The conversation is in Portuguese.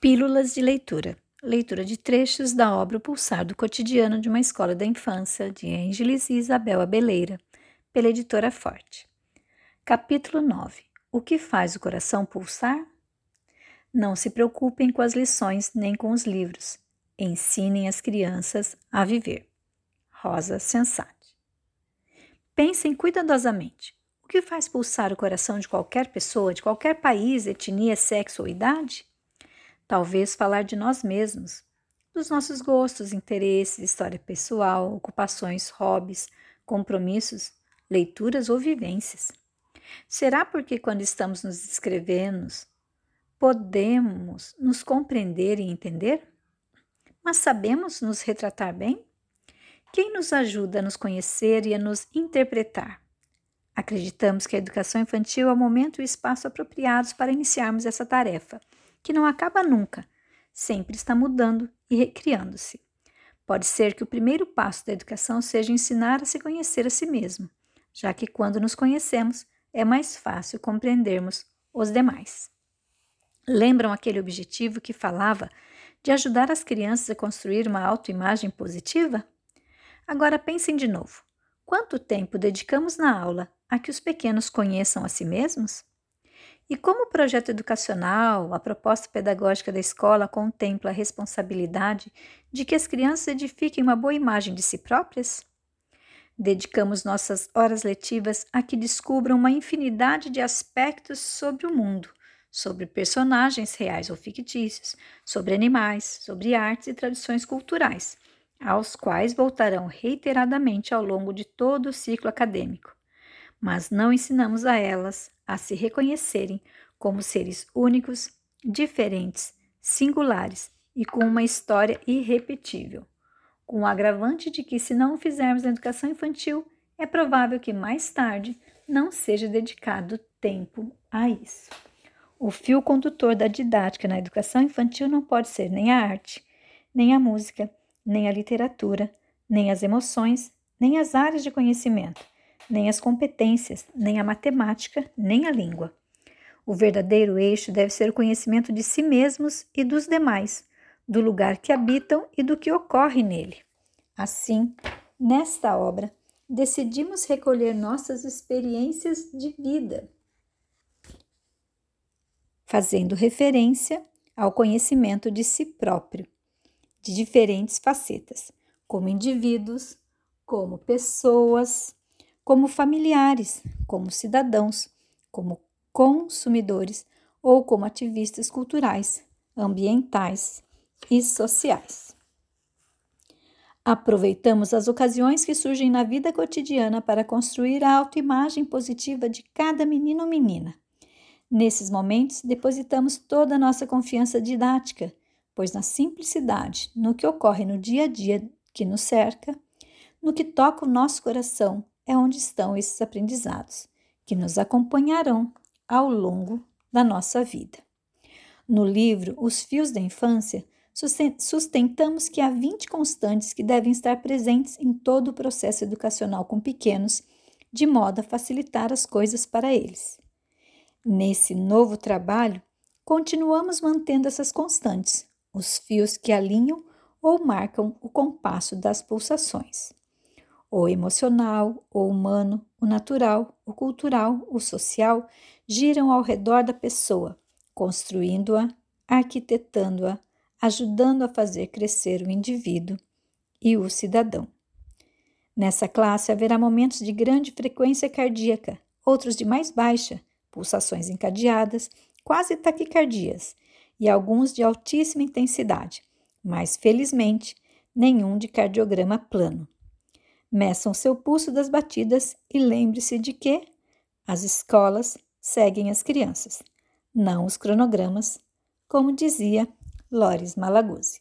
Pílulas de leitura. Leitura de trechos da obra O Pulsar do Cotidiano de uma Escola da Infância, de Ângeles e Isabel Abeleira, pela editora Forte. Capítulo 9. O que faz o coração pulsar? Não se preocupem com as lições nem com os livros. Ensinem as crianças a viver. Rosa Sensate. Pensem cuidadosamente. O que faz pulsar o coração de qualquer pessoa, de qualquer país, etnia, sexo ou idade? Talvez falar de nós mesmos, dos nossos gostos, interesses, história pessoal, ocupações, hobbies, compromissos, leituras ou vivências. Será porque quando estamos nos escrevendo, podemos nos compreender e entender? Mas sabemos nos retratar bem? Quem nos ajuda a nos conhecer e a nos interpretar? Acreditamos que a educação infantil é o momento e o espaço apropriados para iniciarmos essa tarefa que não acaba nunca, sempre está mudando e recriando-se. Pode ser que o primeiro passo da educação seja ensinar a se conhecer a si mesmo, já que quando nos conhecemos é mais fácil compreendermos os demais. Lembram aquele objetivo que falava de ajudar as crianças a construir uma autoimagem positiva? Agora pensem de novo. Quanto tempo dedicamos na aula a que os pequenos conheçam a si mesmos? E como o projeto educacional, a proposta pedagógica da escola contempla a responsabilidade de que as crianças edifiquem uma boa imagem de si próprias? Dedicamos nossas horas letivas a que descubram uma infinidade de aspectos sobre o mundo, sobre personagens reais ou fictícios, sobre animais, sobre artes e tradições culturais, aos quais voltarão reiteradamente ao longo de todo o ciclo acadêmico mas não ensinamos a elas a se reconhecerem como seres únicos, diferentes, singulares e com uma história irrepetível. Com o agravante de que, se não o fizermos na educação infantil, é provável que mais tarde não seja dedicado tempo a isso. O fio condutor da didática na educação infantil não pode ser nem a arte, nem a música, nem a literatura, nem as emoções, nem as áreas de conhecimento nem as competências, nem a matemática, nem a língua. O verdadeiro eixo deve ser o conhecimento de si mesmos e dos demais, do lugar que habitam e do que ocorre nele. Assim, nesta obra, decidimos recolher nossas experiências de vida, fazendo referência ao conhecimento de si próprio, de diferentes facetas, como indivíduos, como pessoas, como familiares, como cidadãos, como consumidores ou como ativistas culturais, ambientais e sociais. Aproveitamos as ocasiões que surgem na vida cotidiana para construir a autoimagem positiva de cada menino ou menina. Nesses momentos, depositamos toda a nossa confiança didática, pois na simplicidade, no que ocorre no dia a dia que nos cerca, no que toca o nosso coração é onde estão esses aprendizados, que nos acompanharão ao longo da nossa vida. No livro Os Fios da Infância, sustentamos que há 20 constantes que devem estar presentes em todo o processo educacional com pequenos, de modo a facilitar as coisas para eles. Nesse novo trabalho, continuamos mantendo essas constantes, os fios que alinham ou marcam o compasso das pulsações o emocional, o humano, o natural, o cultural, o social, giram ao redor da pessoa, construindo-a, arquitetando-a, ajudando a fazer crescer o indivíduo e o cidadão. Nessa classe haverá momentos de grande frequência cardíaca, outros de mais baixa, pulsações encadeadas, quase taquicardias, e alguns de altíssima intensidade, mas felizmente nenhum de cardiograma plano. Meçam seu pulso das batidas e lembre-se de que as escolas seguem as crianças, não os cronogramas, como dizia Lores Malaguzzi.